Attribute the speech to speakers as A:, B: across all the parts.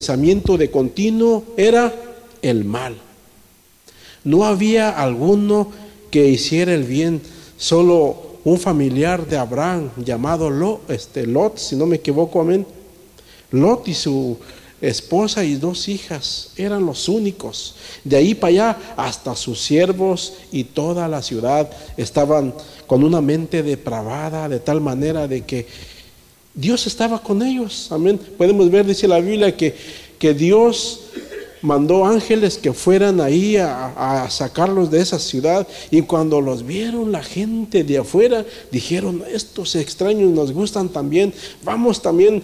A: pensamiento de continuo era el mal. No había alguno que hiciera el bien, solo un familiar de Abraham llamado Lot, este, Lot si no me equivoco, amén. Lot y su esposa y dos hijas eran los únicos. De ahí para allá hasta sus siervos y toda la ciudad estaban con una mente depravada de tal manera de que Dios estaba con ellos. Amén. Podemos ver, dice la Biblia, que, que Dios mandó ángeles que fueran ahí a, sacarlos de esa ciudad. Y cuando los vieron la gente de afuera dijeron estos extraños nos gustan también. Vamos también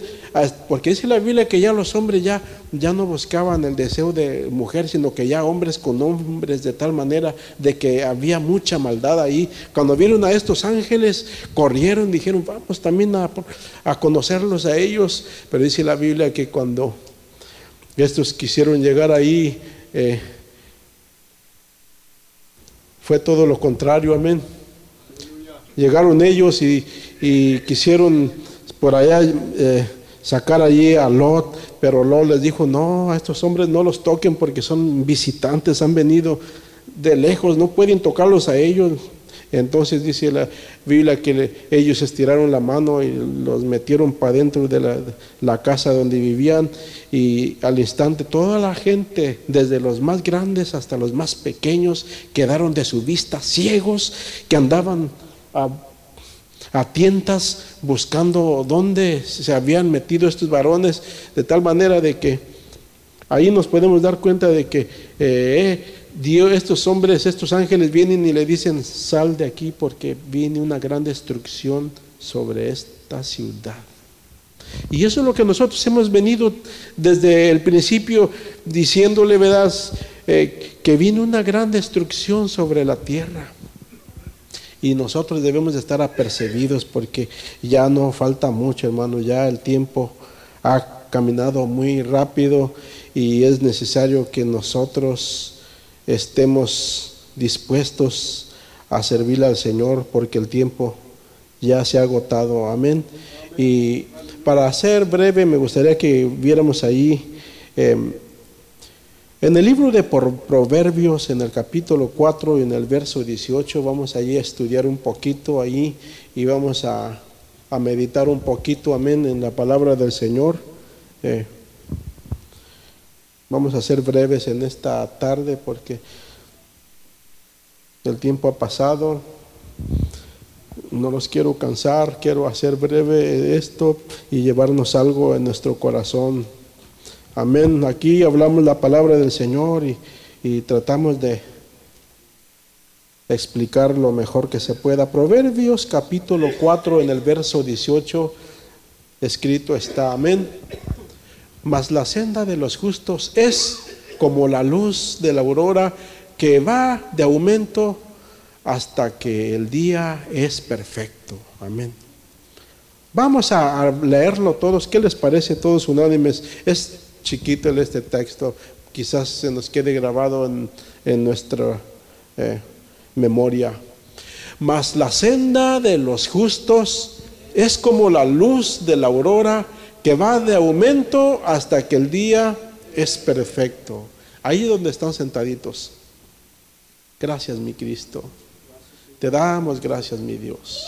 A: porque dice la Biblia que ya los hombres ya ya no buscaban el deseo de mujer sino que ya hombres con hombres de tal manera de que había mucha maldad ahí. Cuando vieron a estos ángeles corrieron dijeron vamos también a, a conocerlos a ellos pero dice la Biblia que cuando estos quisieron llegar ahí. Eh, fue todo lo contrario, amén. Llegaron ellos y, quisieron por allá eh, sacar allí a Lot, pero Lot les dijo, no, a estos hombres no los toquen porque son visitantes, han venido de lejos, no pueden tocarlos a ellos. Entonces dice la Biblia que ellos estiraron la mano y los metieron para dentro de la, casa donde vivían y al instante toda la gente, desde los más grandes hasta los más pequeños, quedaron de su vista ciegos que andaban a, a tientas buscando dónde se habían metido estos varones, de tal manera de que ahí nos podemos dar cuenta de que eh, Dios, estos hombres, estos ángeles vienen y le dicen, sal de aquí porque viene una gran destrucción sobre esta ciudad. Y eso es lo que nosotros hemos venido desde el principio diciéndole, ¿verdad? Eh, que viene una gran destrucción sobre la tierra. Y nosotros debemos de estar apercibidos porque ya no falta mucho, hermano, ya el tiempo ha caminado muy rápido y es necesario que nosotros estemos dispuestos a servirle al Señor porque el tiempo ya se ha agotado. Amén. Y para ser breve, me gustaría que viéramos ahí em, en el libro de Proverbios, en el capítulo 4 y en el verso 18, vamos allí a estudiar un poquito ahí y vamos a, meditar un poquito, amén, en la palabra del Señor. Eh, Vamos a ser breves en esta tarde porque el tiempo ha pasado. No los quiero cansar, quiero hacer breve esto y llevarnos algo en nuestro corazón. Amén. Aquí hablamos la palabra del Señor y, tratamos de explicar lo mejor que se pueda. Proverbios capítulo 4 en el verso 18 escrito está. Amén. Mas la senda de los justos es como la luz de la aurora que va de aumento hasta que el día es perfecto. Amén. Vamos a leerlo todos. ¿Qué les parece todos unánimes? Es chiquito este texto. Quizás se nos quede grabado en, nuestra eh, memoria. Mas la senda de los justos es como la luz de la aurora que va de aumento hasta que el día es perfecto. Ahí donde están sentaditos. Gracias, mi Cristo. Te damos gracias, mi Dios.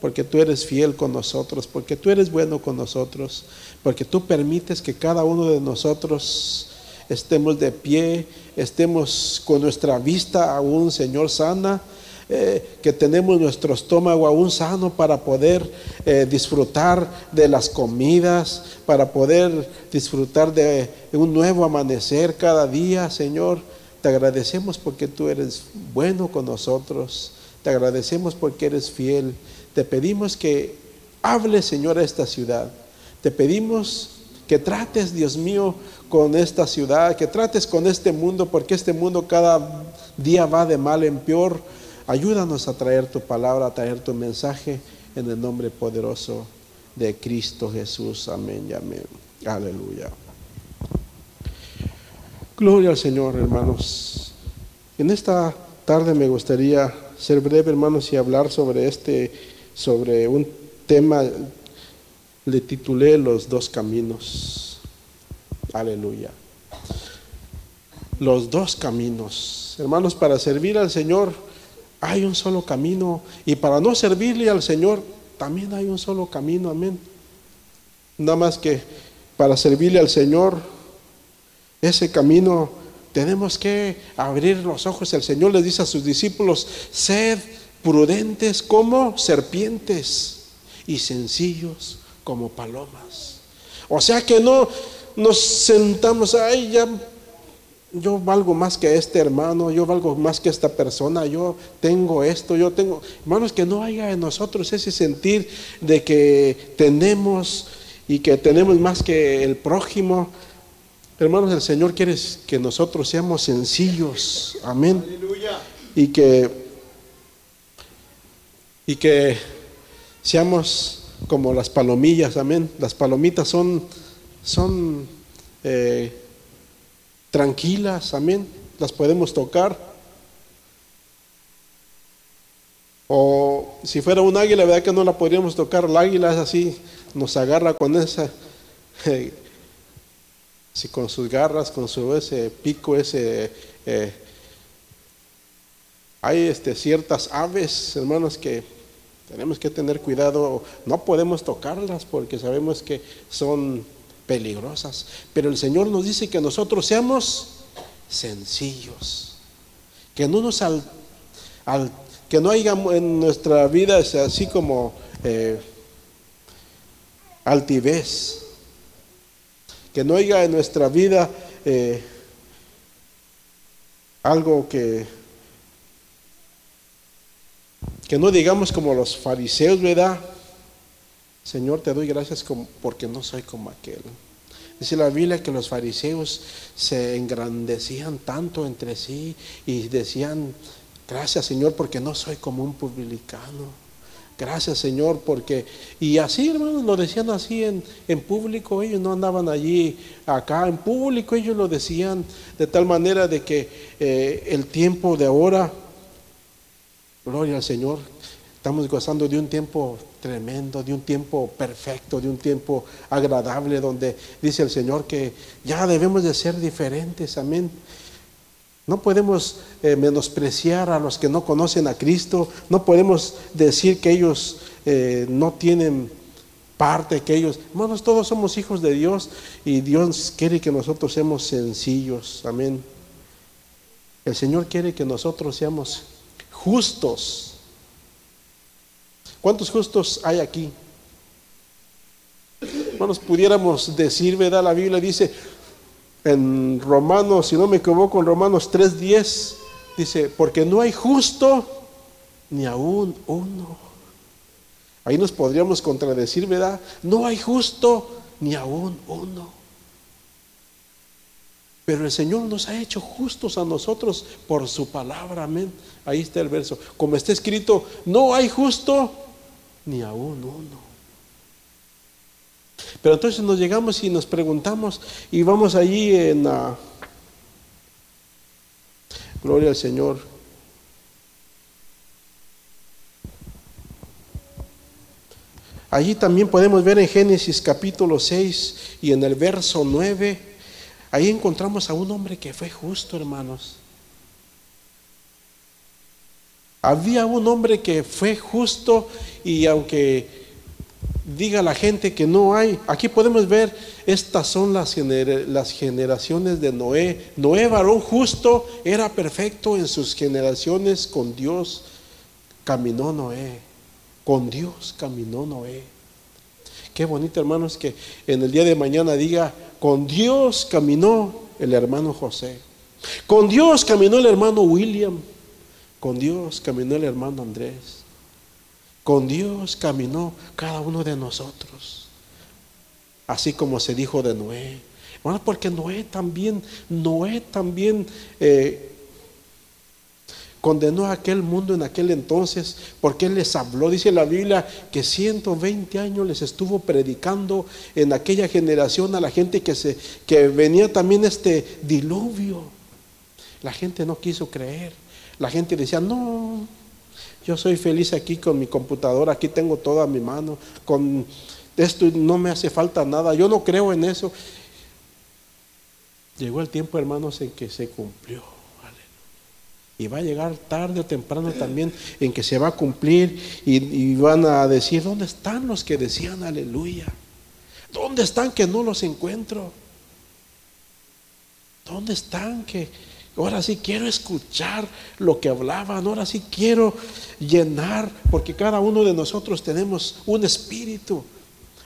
A: Porque tú eres fiel con nosotros, porque tú eres bueno con nosotros, porque tú permites que cada uno de nosotros estemos de pie, estemos con nuestra vista aún, Señor, sana eh, que tenemos nuestro estómago aún sano para poder eh, disfrutar de las comidas, para poder disfrutar de un nuevo amanecer cada día, Señor. Te agradecemos porque tú eres bueno con nosotros. Te agradecemos porque eres fiel. Te pedimos que hables, Señor, a esta ciudad. Te pedimos que trates, Dios mío, con esta ciudad, que trates con este mundo, porque este mundo cada día va de mal en peor. Ayúdanos a traer tu palabra, a traer tu mensaje en el nombre poderoso de Cristo Jesús. Amén y amén. Aleluya. Gloria al Señor, hermanos. En esta tarde me gustaría ser breve, hermanos, y hablar sobre este, sobre un tema, le titulé Los dos caminos. Aleluya. Los dos caminos. Hermanos, para servir al Señor hay un solo camino. Y para no servirle al Señor también hay un solo camino. Amén. Nada más que para servirle al Señor, ese camino tenemos que abrir los ojos. El Señor les dice a sus discípulos, sed prudentes como serpientes y sencillos como palomas. O sea que no nos sentamos, ay, ya yo valgo más que este hermano, yo valgo más que esta persona, yo tengo esto, yo tengo, hermanos, que no haya en nosotros ese sentir de que tenemos y que tenemos más que el prójimo. Hermanos, el Señor quiere que nosotros seamos sencillos, amén. Y que, y que seamos como las palomillas, amén. Las palomitas son, son eh, tranquilas, amén. Las podemos tocar. O si fuera un águila, ¿verdad que no la podríamos tocar? El águila es así, nos agarra con esa, si con sus garras, con su ese pico, ese... Eh, hay este, ciertas aves, hermanos, que tenemos que tener cuidado, no podemos tocarlas porque sabemos que son peligrosas, pero el Señor nos dice que nosotros seamos sencillos, que no nos al, que no haya en nuestra vida así como eh, altivez, que no haya en nuestra vida eh, algo que que no digamos como los fariseos, ¿verdad? Señor, te doy gracias porque no soy como aquel. Dice la Biblia que los fariseos se engrandecían tanto entre sí y decían, gracias Señor porque no soy como un publicano. Gracias Señor porque... Y así hermanos lo decían así en, en público, ellos no andaban allí acá, en público ellos lo decían de tal manera de que eh, el tiempo de ahora Gloria al Señor. Estamos gozando de un tiempo tremendo, de un tiempo perfecto, de un tiempo agradable, donde dice el Señor que ya debemos de ser diferentes. Amén. No podemos eh, menospreciar a los que no conocen a Cristo. No podemos decir que ellos eh, no tienen parte, que ellos... Hermanos, todos somos hijos de Dios y Dios quiere que nosotros seamos sencillos. Amén. El Señor quiere que nosotros seamos justos. ¿Cuántos justos hay aquí? Hermanos, pudiéramos decir, ¿verdad? La Biblia dice en Romanos, si no me equivoco, en Romanos 3:10, dice, porque no hay justo ni aún uno. Ahí nos podríamos contradecir, ¿verdad? No hay justo ni aún uno. Pero el Señor nos ha hecho justos a nosotros por su palabra, amén. Ahí está el verso. Como está escrito, no hay justo ni aún uno. Pero entonces nos llegamos y nos preguntamos y vamos allí en la... Gloria al Señor. Allí también podemos ver en Génesis capítulo 6 y en el verso 9 Ahí encontramos a un hombre que fue justo, hermanos. Había un hombre que fue justo y aunque diga la gente que no hay, aquí podemos ver, estas son las, generaciones de Noé. Noé, varón justo, era perfecto en sus generaciones con Dios. Caminó Noé, con Dios caminó Noé. Qué bonito, hermanos, que en el día de mañana diga, con Dios caminó el hermano José. Con Dios caminó el hermano William. Con Dios caminó el hermano Andrés. Con Dios caminó cada uno de nosotros. Así como se dijo de Noé. Bueno, porque Noé también, Noé también eh, condenó a aquel mundo en aquel entonces porque él les habló. Dice la Biblia que 120 años les estuvo predicando en aquella generación a la gente que, se, que venía también este diluvio. La gente no quiso creer. La gente decía, no, yo soy feliz aquí con mi computadora, aquí tengo todo a mi mano, con esto no me hace falta nada, yo no creo en eso. Llegó el tiempo, hermanos, en que se cumplió. Y va a llegar tarde o temprano también en que se va a cumplir y, van a decir, ¿dónde están los que decían aleluya? ¿Dónde están que no los encuentro? ¿Dónde están que ahora sí quiero escuchar lo que hablaban? Ahora sí quiero llenar, porque cada uno de nosotros tenemos un espíritu.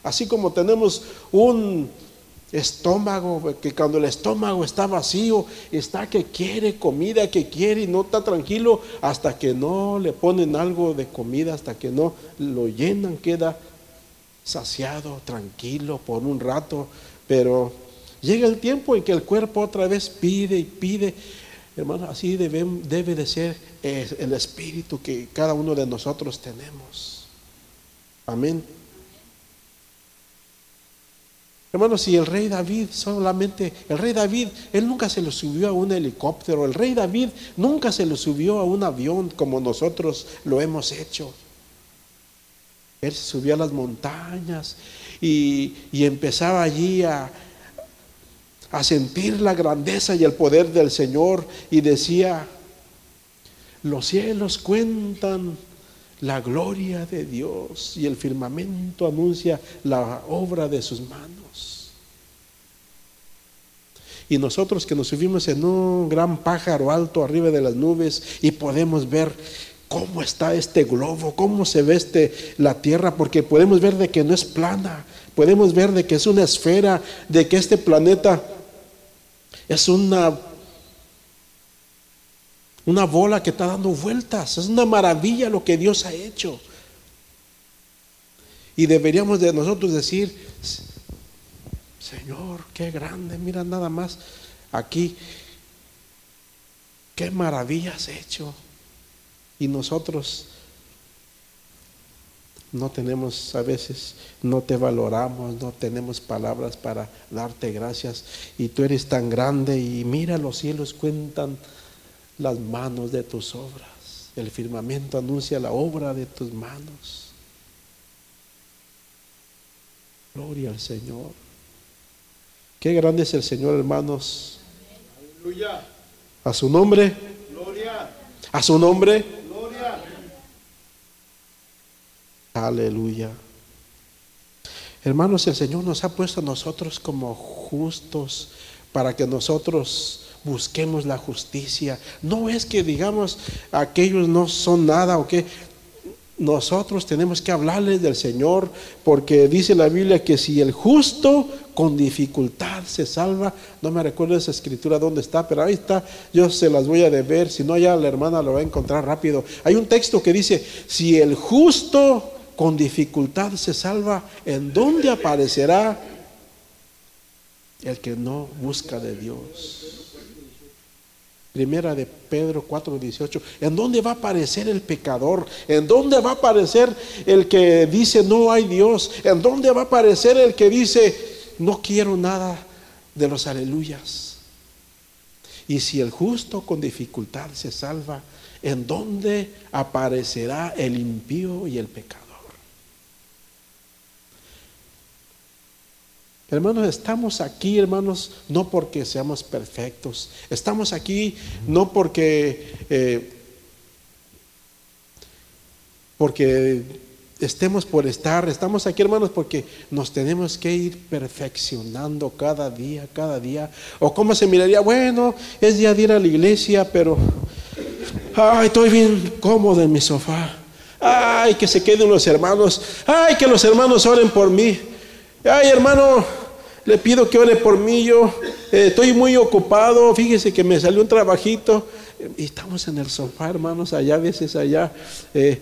A: Así como tenemos un estómago, que cuando el estómago está vacío, está que quiere comida, que quiere y no está tranquilo hasta que no le ponen algo de comida, hasta que no lo llenan, queda saciado, tranquilo por un rato, pero llega el tiempo en que el cuerpo otra vez pide y pide. Hermano, así debe, debe de ser el espíritu que cada uno de nosotros tenemos. Amén. Hermanos, si el rey David solamente, el rey David, él nunca se lo subió a un helicóptero, el rey David nunca se lo subió a un avión como nosotros lo hemos hecho. Él se subió a las montañas y, empezaba allí a, a sentir la grandeza y el poder del Señor y decía, los cielos cuentan la gloria de Dios y el firmamento anuncia la obra de sus manos. Y nosotros que nos subimos en un gran pájaro alto arriba de las nubes y podemos ver cómo está este globo, cómo se ve este, la tierra, porque podemos ver de que no es plana, podemos ver de que es una esfera, de que este planeta es una una bola que está dando vueltas. Es una maravilla lo que Dios ha hecho. Y deberíamos de nosotros decir, Señor, qué grande, mira nada más aquí, qué maravilla has hecho. Y nosotros no tenemos a veces, no te valoramos, no tenemos palabras para darte gracias. Y tú eres tan grande y mira los cielos cuentan las manos de tus obras. El firmamento anuncia la obra de tus manos. Gloria al Señor. Qué grande es el Señor, hermanos. Aleluya. A su nombre. Gloria. A su nombre. Gloria. Aleluya. Hermanos, el Señor nos ha puesto a nosotros como justos para que nosotros busquemos la justicia. No es que digamos aquellos no son nada o que nosotros tenemos que hablarles del Señor porque dice la Biblia que si el justo con dificultad se salva, no me recuerdo esa escritura dónde está, pero ahí está, yo se las voy a deber, si no ya la hermana lo va a encontrar rápido. Hay un texto que dice, si el justo con dificultad se salva, ¿en dónde aparecerá el que no busca de Dios? Primera de Pedro 4:18. ¿En dónde va a aparecer el pecador? ¿En dónde va a aparecer el que dice no hay Dios? ¿En dónde va a aparecer el que dice no quiero nada de los aleluyas? Y si el justo con dificultad se salva, ¿en dónde aparecerá el impío y el pecado? Hermanos, estamos aquí, hermanos, no porque seamos perfectos. Estamos aquí no porque, eh, porque estemos por estar. Estamos aquí, hermanos, porque nos tenemos que ir perfeccionando cada día, cada día. O cómo se miraría, bueno, es día de ir a la iglesia, pero, ay, estoy bien cómodo en mi sofá. Ay, que se queden los hermanos. Ay, que los hermanos oren por mí. Ay, hermano, le pido que ore por mí, yo eh, estoy muy ocupado, fíjese que me salió un trabajito y estamos en el sofá, hermanos, allá a veces allá. Eh,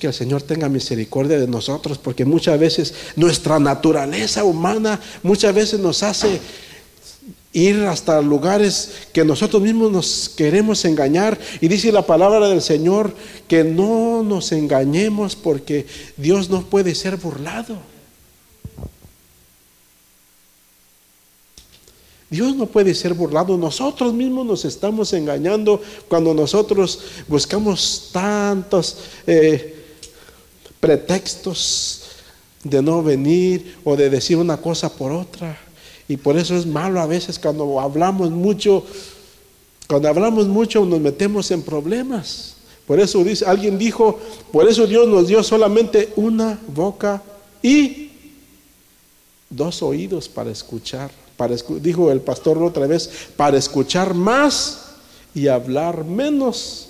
A: que el Señor tenga misericordia de nosotros, porque muchas veces nuestra naturaleza humana muchas veces nos hace ir hasta lugares que nosotros mismos nos queremos engañar. Y dice la palabra del Señor que no nos engañemos porque Dios no puede ser burlado. Dios no puede ser burlado. Nosotros mismos nos estamos engañando cuando nosotros buscamos tantos eh, pretextos de no venir o de decir una cosa por otra. Y por eso es malo a veces cuando hablamos mucho, cuando hablamos mucho nos metemos en problemas. Por eso dice, alguien dijo, por eso Dios nos dio solamente una boca y dos oídos para escuchar. Para, dijo el pastor otra vez, para escuchar más y hablar menos.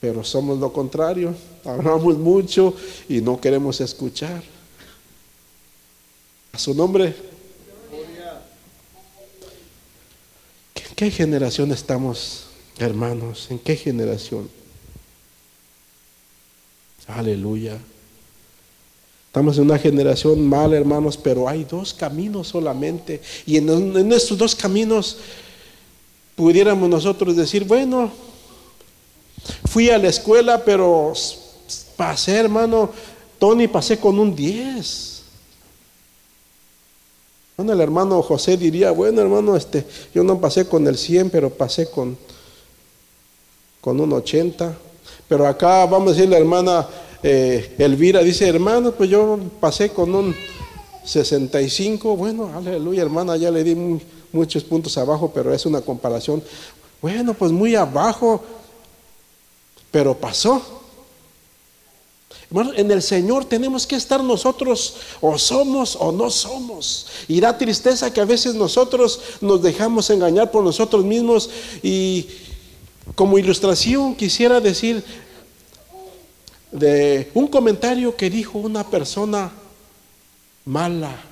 A: Pero somos lo contrario, hablamos mucho y no queremos escuchar. A su nombre. Qué generación estamos, hermanos? ¿En qué generación? Aleluya. Estamos en una generación mala, hermanos, pero hay dos caminos solamente. Y en, estos dos caminos pudiéramos nosotros decir, bueno, fui a la escuela, pero pasé, hermano, Tony, pasé con un 10. Bueno, el hermano José diría, bueno, hermano, este, yo no pasé con el 100, pero pasé con, con un 80. Pero acá vamos a decir la hermana eh, Elvira, dice, hermano, pues yo pasé con un 65. Bueno, aleluya, hermana, ya le di muchos puntos abajo, pero es una comparación. Bueno, pues muy abajo, pero pasó. Hermano, en el Señor tenemos que estar nosotros, o somos o no somos. Y da tristeza que a veces nosotros nos dejamos engañar por nosotros mismos y como ilustración quisiera decir de un comentario que dijo una persona mala,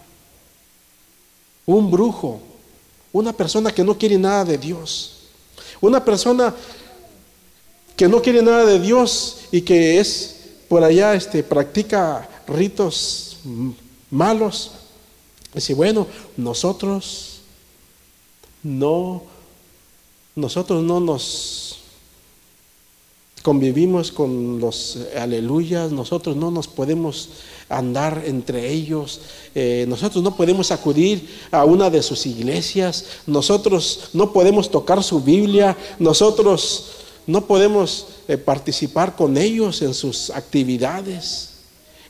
A: un brujo, una persona que no quiere nada de Dios, una persona que no quiere nada de Dios y que es por allá este practica ritos malos. Dice, bueno, nosotros no nosotros no nos convivimos con los aleluyas, nosotros no nos podemos andar entre ellos, eh, nosotros no podemos acudir a una de sus iglesias, nosotros no podemos tocar su Biblia, nosotros no podemos participar con ellos en sus actividades.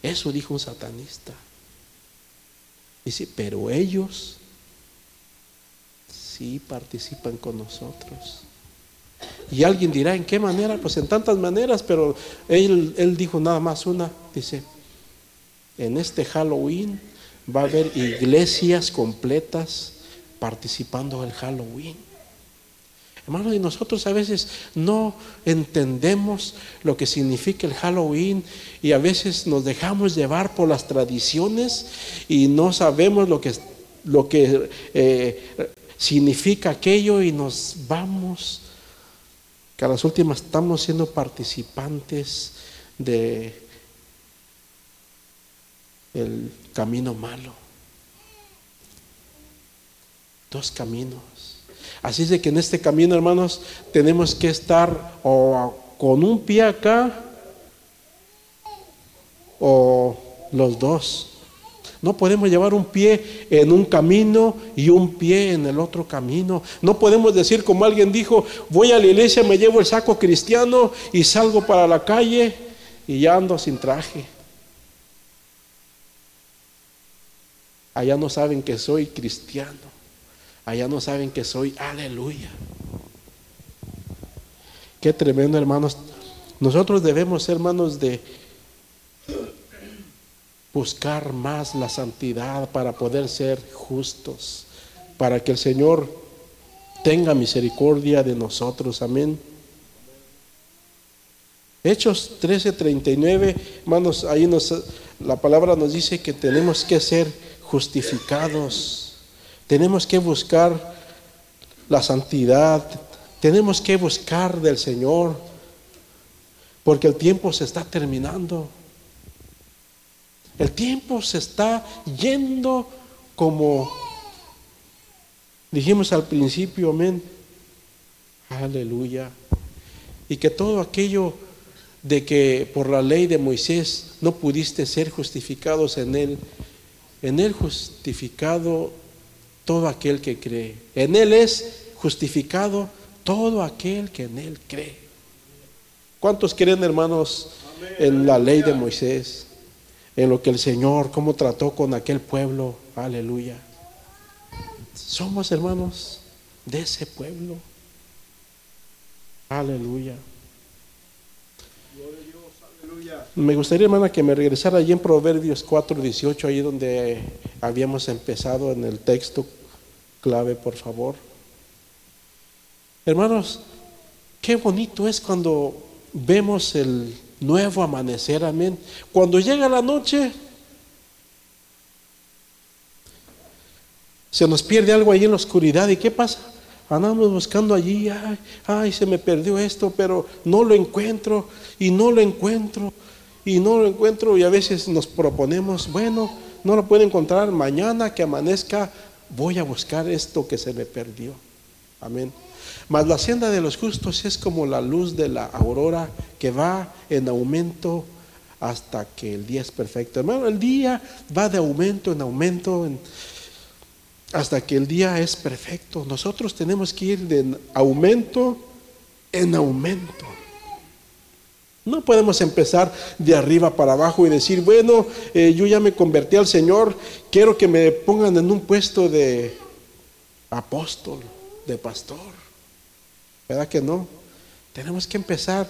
A: Eso dijo un satanista. Dice, pero ellos sí participan con nosotros. Y alguien dirá, ¿en qué manera? Pues en tantas maneras, pero él, él dijo nada más una, dice, en este Halloween va a haber iglesias completas participando del Halloween. Y nosotros a veces no entendemos lo que significa el Halloween y a veces nos dejamos llevar por las tradiciones y no sabemos lo que, lo que eh, significa aquello y nos vamos, que a las últimas estamos siendo participantes de el camino malo. Dos caminos. Así es de que en este camino, hermanos, tenemos que estar o con un pie acá o los dos. No podemos llevar un pie en un camino y un pie en el otro camino. No podemos decir como alguien dijo, voy a la iglesia, me llevo el saco cristiano y salgo para la calle y ya ando sin traje. Allá no saben que soy cristiano. Allá no saben que soy aleluya. Qué tremendo, hermanos. Nosotros debemos, hermanos, de buscar más la santidad para poder ser justos, para que el Señor tenga misericordia de nosotros. Amén. Hechos 13:39, hermanos, ahí nos, la palabra nos dice que tenemos que ser justificados, tenemos que buscar la santidad, tenemos que buscar del Señor, porque el tiempo se está terminando. El tiempo se está yendo como dijimos al principio, amén. Aleluya. Y que todo aquello de que por la ley de Moisés no pudiste ser justificados en él, en él justificado todo aquel que cree. En él es justificado todo aquel que en él cree. ¿Cuántos creen, hermanos, en la ley de Moisés? en lo que el Señor, cómo trató con aquel pueblo. Aleluya. somos hermanos de ese pueblo. Aleluya. Me gustaría, hermana, que me regresara allí en Proverbios 4, 18, ahí donde habíamos empezado en el texto clave, por favor. Hermanos, qué bonito es cuando vemos el nuevo amanecer, amén. Cuando llega la noche, se nos pierde algo ahí en la oscuridad. ¿Y qué pasa? Andamos buscando allí, ay, ay, se me perdió esto, pero no lo encuentro y no lo encuentro y no lo encuentro y a veces nos proponemos, bueno, no lo puedo encontrar, mañana que amanezca voy a buscar esto que se me perdió. Amén. Mas la senda de los justos es como la luz de la aurora que va en aumento hasta que el día es perfecto. Hermano, el día va de aumento en aumento hasta que el día es perfecto. Nosotros tenemos que ir de aumento en aumento. No podemos empezar de arriba para abajo y decir, bueno, eh, yo ya me convertí al Señor, quiero que me pongan en un puesto de apóstol, de pastor. ¿Verdad que no? Tenemos que empezar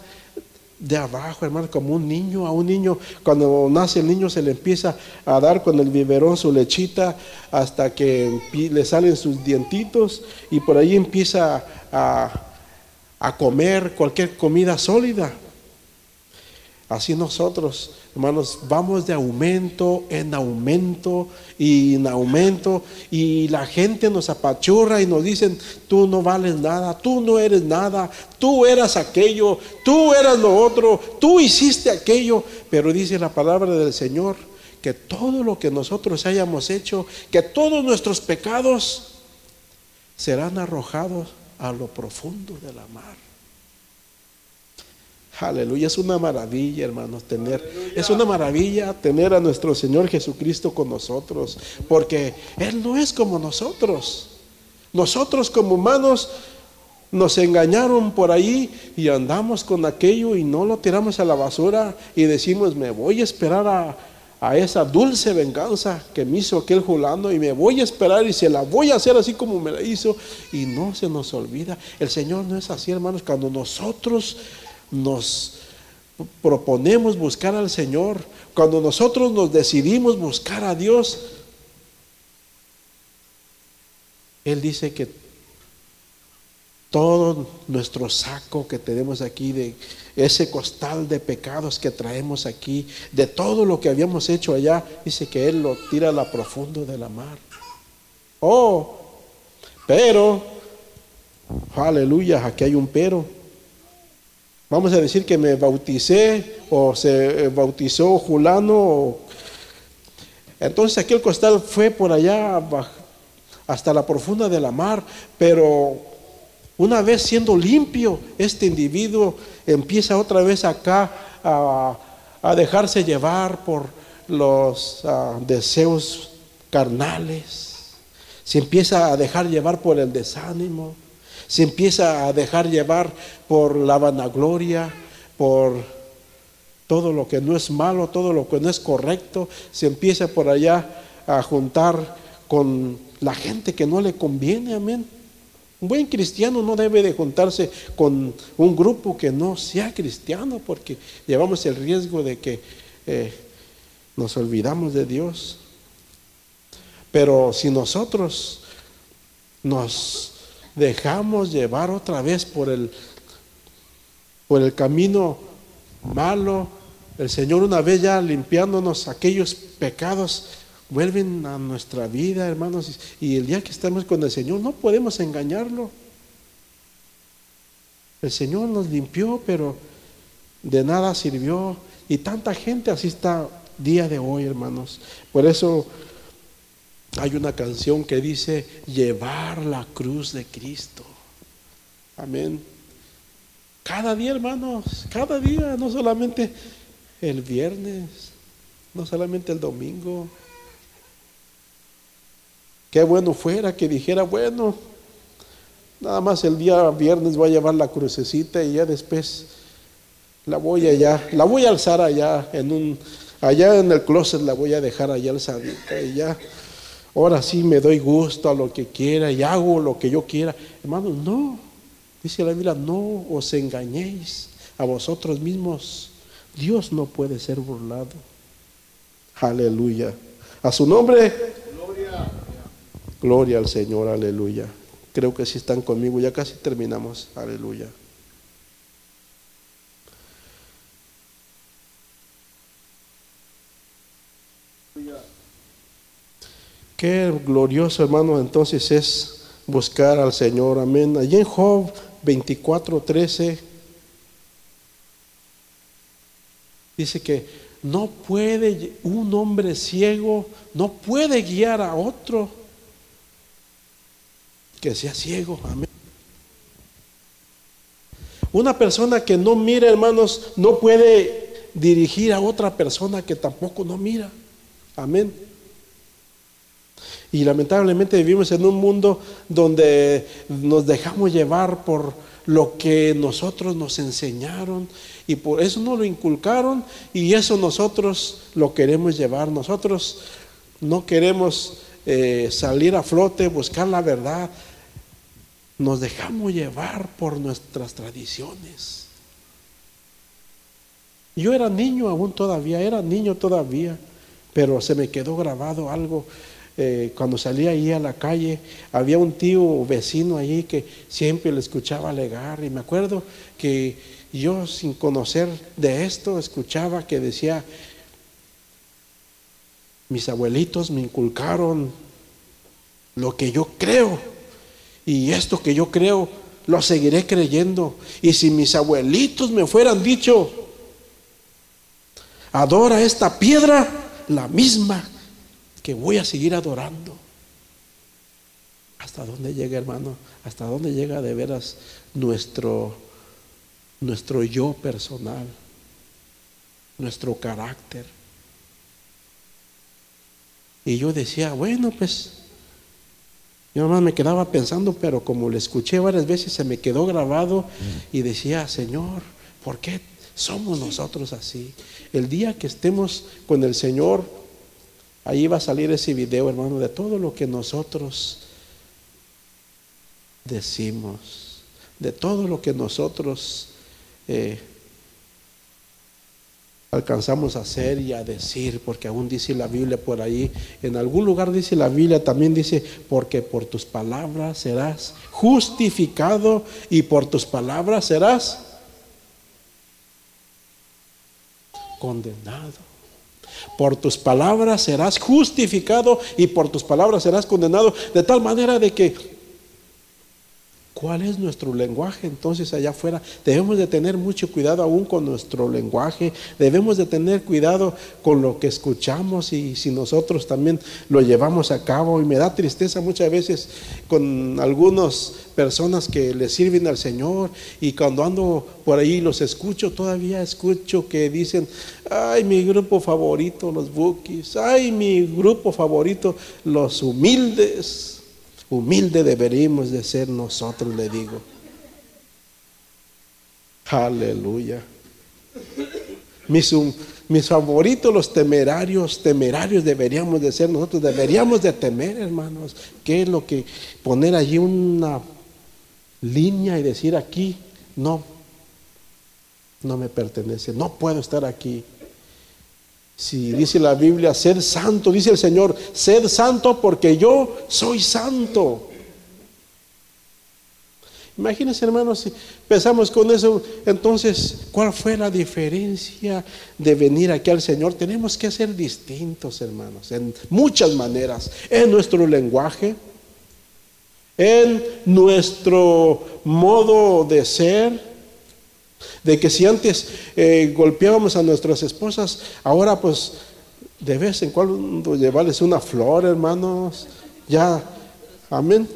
A: de abajo, hermano, como un niño. A un niño, cuando nace el niño, se le empieza a dar con el biberón su lechita hasta que le salen sus dientitos y por ahí empieza a, a comer cualquier comida sólida. Así nosotros, hermanos, vamos de aumento en aumento y en aumento y la gente nos apachurra y nos dicen, tú no vales nada, tú no eres nada, tú eras aquello, tú eras lo otro, tú hiciste aquello, pero dice la palabra del Señor que todo lo que nosotros hayamos hecho, que todos nuestros pecados serán arrojados a lo profundo de la mar. Aleluya, es una maravilla, hermanos, tener, es una maravilla tener a nuestro Señor Jesucristo con nosotros, porque Él no es como nosotros. Nosotros como humanos nos engañaron por ahí y andamos con aquello y no lo tiramos a la basura y decimos, me voy a esperar a, esa dulce venganza que me hizo aquel Julano y me voy a esperar y se la voy a hacer así como me la hizo y no se nos olvida. El Señor no es así, hermanos, cuando nosotros nos proponemos buscar al Señor, cuando nosotros nos decidimos buscar a Dios, Él dice que todo nuestro saco que tenemos aquí, de ese costal de pecados que traemos aquí, de todo lo que habíamos hecho allá, dice que Él lo tira a la profundo de la mar. Oh, pero, aleluya, aquí hay un pero Vamos a decir que me bauticé o se eh, bautizó Julano. Entonces aquel costal fue por allá hasta la profunda de la mar, pero una vez siendo limpio, este individuo empieza otra vez acá a, dejarse llevar por los ah, deseos carnales, se empieza a dejar llevar por el desánimo se empieza a dejar llevar por la vanagloria, por todo lo que no es malo, todo lo que no es correcto, se empieza por allá a juntar con la gente que no le conviene, amén. Un buen cristiano no debe de juntarse con un grupo que no sea cristiano porque llevamos el riesgo de que eh, nos olvidamos de Dios. Pero si nosotros nos dejamos llevar otra vez por el, por el camino malo, el Señor una vez ya limpiándonos aquellos pecados, vuelven a nuestra vida, hermanos, y el día que estamos con el Señor no podemos engañarlo. El Señor nos limpió, pero de nada sirvió. Y tanta gente así está día de hoy, hermanos. Por eso hay una canción que dice, llevar la cruz de Cristo. Amén. Cada día, hermanos, cada día, no solamente el viernes, no solamente el domingo. Qué bueno fuera que dijera, bueno, nada más el día viernes voy a llevar la crucecita y ya después la voy allá, la voy a alzar allá en un, allá en el closet la voy a dejar allá alzadita y ya ahora sí me doy gusto a lo que quiera y hago lo que yo quiera. Hermano, no. Dice la Biblia, no os engañéis a vosotros mismos. Dios no puede ser burlado. Aleluya. A su nombre. Gloria. Al Señor. Aleluya. Creo que si están conmigo. Ya casi terminamos. Aleluya. Qué glorioso, hermano, entonces es buscar al Señor. Amén. Allí en Job 24, 13 dice que no puede un hombre ciego, no puede guiar a otro que sea ciego. Amén. Una persona que no mira, hermanos, no puede dirigir a otra persona que tampoco no mira. Amén. Y lamentablemente vivimos en un mundo donde nos dejamos llevar por lo que nosotros nos enseñaron y por eso nos lo inculcaron y eso nosotros lo queremos llevar. Nosotros no queremos eh, salir a flote, buscar la verdad. Nos dejamos llevar por nuestras tradiciones. Yo era niño aún todavía, era niño todavía, pero se me quedó grabado algo eh, cuando salía ahí a la calle, había un tío vecino allí que siempre le escuchaba alegar. Y me acuerdo que yo, sin conocer de esto, escuchaba que decía: Mis abuelitos me inculcaron lo que yo creo. Y esto que yo creo, lo seguiré creyendo. Y si mis abuelitos me fueran dicho, adora esta piedra, la misma voy a seguir adorando. ¿Hasta dónde llega, hermano? ¿Hasta dónde llega de veras nuestro, nuestro yo personal? Nuestro carácter. Y yo decía, bueno, pues, yo nomás me quedaba pensando, pero como le escuché varias veces, se me quedó grabado y decía, Señor, ¿por qué somos nosotros así? El día que estemos con el Señor, Ahí va a salir ese video, hermano, de todo lo que nosotros decimos, de todo lo que nosotros eh, alcanzamos a hacer y a decir, porque aún dice la Biblia por ahí, en algún lugar dice la Biblia, también dice, porque por tus palabras serás justificado y por tus palabras serás condenado. Por tus palabras serás justificado y por tus palabras serás condenado. De tal manera de que ¿Cuál es nuestro lenguaje entonces allá afuera? Debemos de tener mucho cuidado aún con nuestro lenguaje, debemos de tener cuidado con lo que escuchamos y si nosotros también lo llevamos a cabo. Y me da tristeza muchas veces con algunas personas que le sirven al Señor y cuando ando por ahí los escucho, todavía escucho que dicen, ay, mi grupo favorito, los bookies, ay, mi grupo favorito, los humildes. Humilde deberíamos de ser nosotros, le digo. Aleluya. Mis, mis, favoritos, los temerarios, temerarios deberíamos de ser nosotros, deberíamos de temer, hermanos. ¿Qué es lo que poner allí una línea y decir aquí, no, no me pertenece, no puedo estar aquí? Si dice la Biblia, ser santo, dice el Señor, ser santo porque yo soy santo. Imagínense, hermanos, si pensamos con eso, entonces, ¿cuál fue la diferencia de venir aquí al Señor? Tenemos que ser distintos, hermanos, en muchas maneras, en nuestro lenguaje, en nuestro modo de ser, de que si antes eh, golpeábamos a nuestras esposas, ahora pues de vez en cuando llevarles una flor, hermanos. Ya, amén.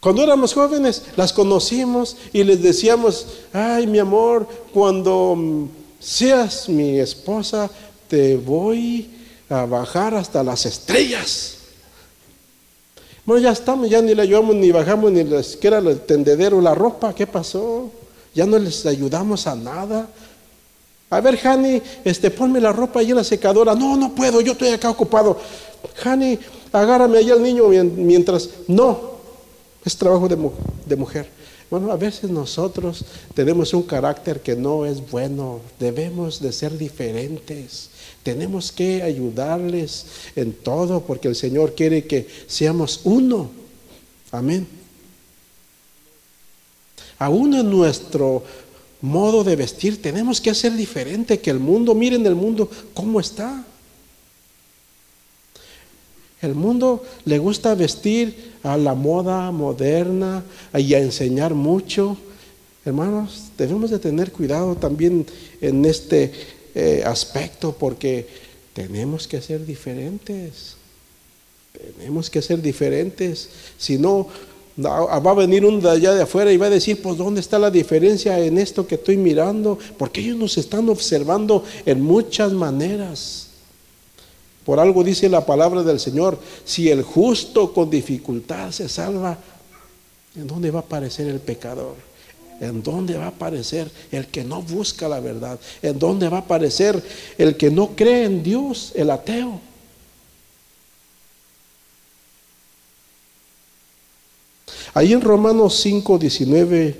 A: Cuando éramos jóvenes, las conocimos y les decíamos, ay mi amor, cuando seas mi esposa, te voy a bajar hasta las estrellas. Bueno, ya estamos, ya ni le ayudamos ni bajamos ni les queda el tendedero, la ropa, ¿qué pasó? Ya no les ayudamos a nada. A ver, Hani, este, ponme la ropa ahí en la secadora. No, no puedo, yo estoy acá ocupado. Hani, agárrame ahí al niño mientras. No, es trabajo de, de mujer. Bueno, a veces nosotros tenemos un carácter que no es bueno. Debemos de ser diferentes. Tenemos que ayudarles en todo porque el Señor quiere que seamos uno. Amén. Aún en nuestro modo de vestir tenemos que hacer diferente que el mundo. Miren el mundo cómo está. El mundo le gusta vestir a la moda moderna y a enseñar mucho. Hermanos, debemos de tener cuidado también en este eh, aspecto porque tenemos que ser diferentes. Tenemos que ser diferentes. Si no, va a venir un de allá de afuera y va a decir, pues ¿dónde está la diferencia en esto que estoy mirando? Porque ellos nos están observando en muchas maneras. Por algo dice la palabra del Señor, si el justo con dificultad se salva, ¿en dónde va a aparecer el pecador? ¿En dónde va a aparecer el que no busca la verdad? ¿En dónde va a aparecer el que no cree en Dios, el ateo? Ahí en Romanos 5, 19,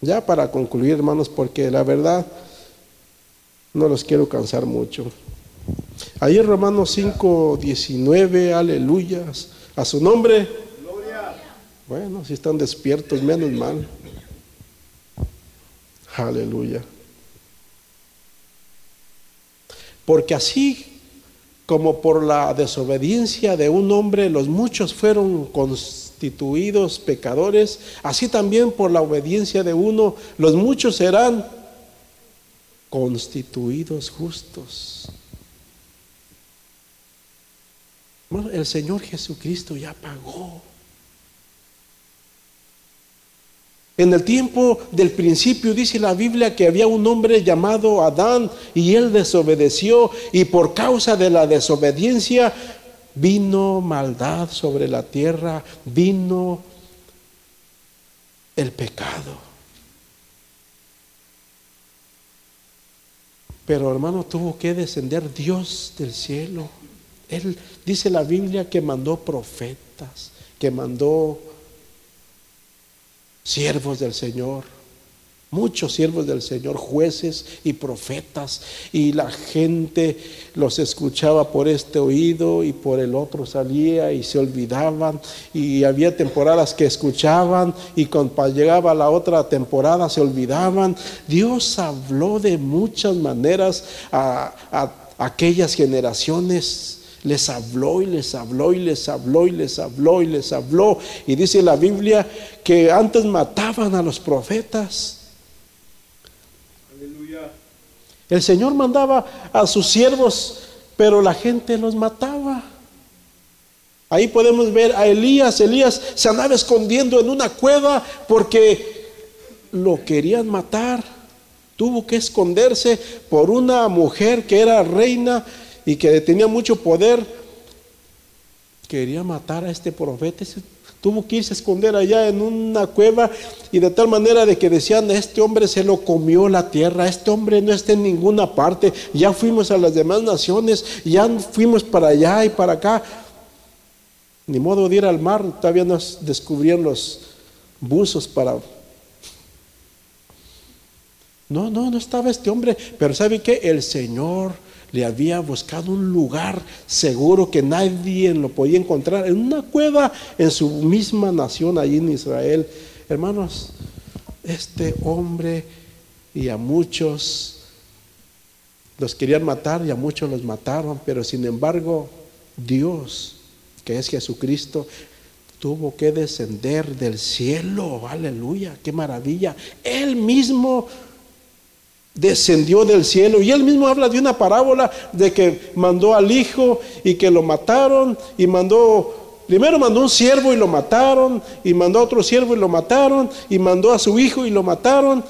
A: ya para concluir hermanos, porque la verdad no los quiero cansar mucho. Ahí en Romanos 5, 19, aleluyas, a su nombre. Bueno, si están despiertos, menos mal. Aleluya. Porque así como por la desobediencia de un hombre los muchos fueron constituidos pecadores, así también por la obediencia de uno los muchos serán constituidos justos. el Señor Jesucristo ya pagó. En el tiempo del principio dice la Biblia que había un hombre llamado Adán y él desobedeció y por causa de la desobediencia vino maldad sobre la tierra, vino el pecado. Pero hermano, tuvo que descender Dios del cielo. Él dice la Biblia que mandó profetas, que mandó siervos del Señor, muchos siervos del Señor, jueces y profetas, y la gente los escuchaba por este oído y por el otro salía y se olvidaban, y había temporadas que escuchaban y cuando llegaba la otra temporada se olvidaban. Dios habló de muchas maneras a, a aquellas generaciones les habló y les habló y les habló y les habló y les habló. Y dice la Biblia que antes mataban a los profetas. El Señor mandaba a sus siervos, pero la gente los mataba. Ahí podemos ver a Elías. Elías se andaba escondiendo en una cueva porque lo querían matar. Tuvo que esconderse por una mujer que era reina y que tenía mucho poder, quería matar a este profeta. Tuvo que irse a esconder allá en una cueva y de tal manera de que decían, este hombre se lo comió la tierra, este hombre no está en ninguna parte, ya fuimos a las demás naciones, ya fuimos para allá y para acá. Ni modo de ir al mar, todavía nos descubrían los buzos para... No, no, no estaba este hombre, pero ¿sabe qué? El Señor le había buscado un lugar seguro que nadie lo podía encontrar, en una cueva en su misma nación, allí en Israel. Hermanos, este hombre y a muchos los querían matar y a muchos los mataron, pero sin embargo Dios, que es Jesucristo, tuvo que descender del cielo, aleluya, qué maravilla. Él mismo descendió del cielo. Y él mismo habla de una parábola de que mandó al hijo y que lo mataron y mandó, primero mandó un siervo y lo mataron y mandó a otro siervo y lo mataron y mandó a su hijo y lo mataron.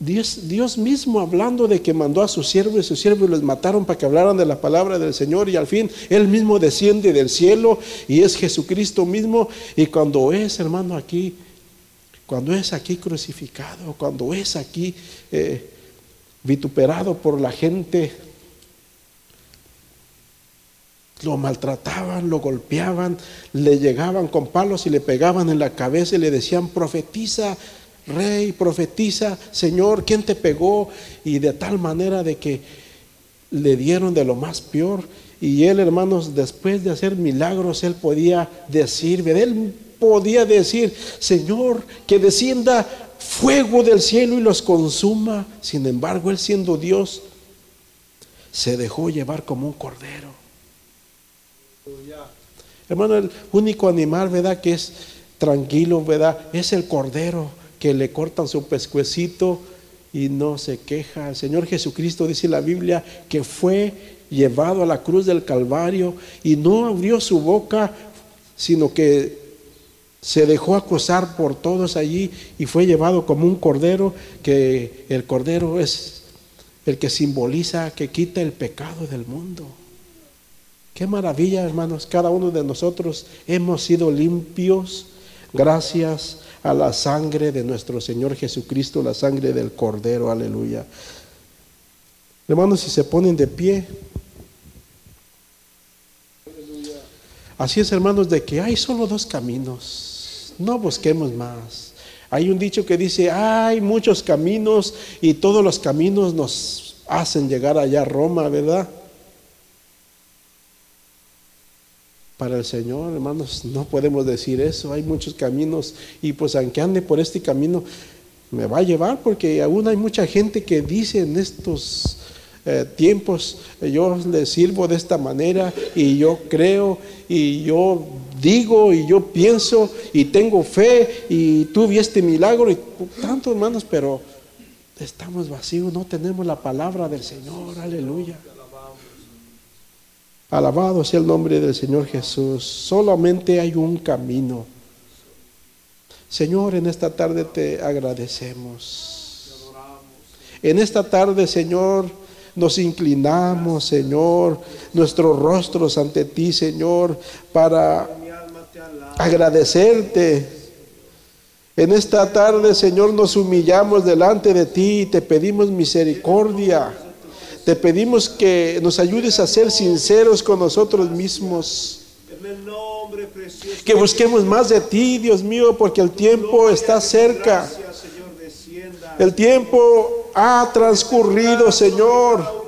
A: Dios, Dios mismo hablando de que mandó a su siervo y su siervo y los mataron para que hablaran de la palabra del Señor y al fin Él mismo desciende del cielo y es Jesucristo mismo y cuando es hermano aquí, cuando es aquí crucificado, cuando es aquí eh, vituperado por la gente. Lo maltrataban, lo golpeaban, le llegaban con palos y le pegaban en la cabeza y le decían, profetiza, rey, profetiza, Señor, ¿quién te pegó? Y de tal manera de que le dieron de lo más peor. Y él, hermanos, después de hacer milagros, él podía decir, él podía decir, Señor, que descienda fuego del cielo y los consuma. Sin embargo, él siendo Dios, se dejó llevar como un cordero. Hermano, el único animal, ¿verdad? Que es tranquilo, ¿verdad? Es el cordero que le cortan su pescuecito y no se queja. El Señor Jesucristo dice en la Biblia que fue llevado a la cruz del Calvario y no abrió su boca, sino que se dejó acosar por todos allí y fue llevado como un cordero, que el cordero es el que simboliza, que quita el pecado del mundo. Qué maravilla, hermanos, cada uno de nosotros hemos sido limpios gracias a la sangre de nuestro Señor Jesucristo, la sangre del cordero, aleluya. Hermanos, si se ponen de pie, Así es, hermanos, de que hay solo dos caminos no busquemos más. Hay un dicho que dice, hay muchos caminos y todos los caminos nos hacen llegar allá a Roma, ¿verdad? Para el Señor, hermanos, no podemos decir eso. Hay muchos caminos y pues aunque ande por este camino, me va a llevar porque aún hay mucha gente que dice en estos eh, tiempos, yo le sirvo de esta manera y yo creo y yo digo y yo pienso y tengo fe y tuve este milagro y tanto hermanos, pero estamos vacíos, no tenemos la palabra del Señor, aleluya. Alabado sea el nombre del Señor Jesús. Solamente hay un camino. Señor, en esta tarde te agradecemos. En esta tarde, Señor, nos inclinamos, Señor, nuestros rostros ante ti, Señor, para agradecerte. En esta tarde, Señor, nos humillamos delante de ti y te pedimos misericordia. Te pedimos que nos ayudes a ser sinceros con nosotros mismos. Que busquemos más de ti, Dios mío, porque el tiempo está cerca. El tiempo ha transcurrido, Señor.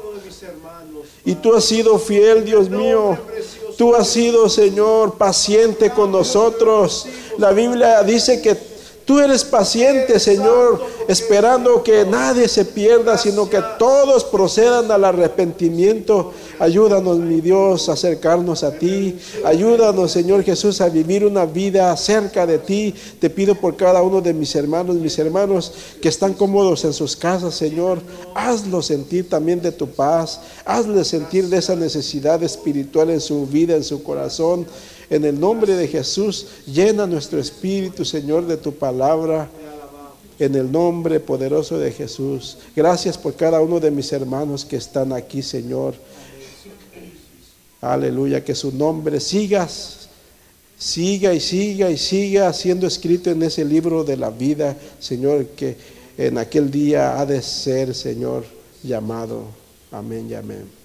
A: Y tú has sido fiel, Dios mío. Tú has sido, Señor, paciente con nosotros. La Biblia dice que tú eres paciente, Señor, esperando que nadie se pierda, sino que todos procedan al arrepentimiento. Ayúdanos, mi Dios, a acercarnos a ti. Ayúdanos, Señor Jesús, a vivir una vida cerca de ti. Te pido por cada uno de mis hermanos, mis hermanos que están cómodos en sus casas, Señor. Hazlo sentir también de tu paz. Hazle sentir de esa necesidad espiritual en su vida, en su corazón. En el nombre de Jesús, llena nuestro espíritu, Señor, de tu palabra en el nombre poderoso de Jesús. Gracias por cada uno de mis hermanos que están aquí, Señor. Aleluya, que su nombre sigas, siga y siga y siga siendo escrito en ese libro de la vida, Señor, que en aquel día ha de ser, Señor, llamado. Amén y amén.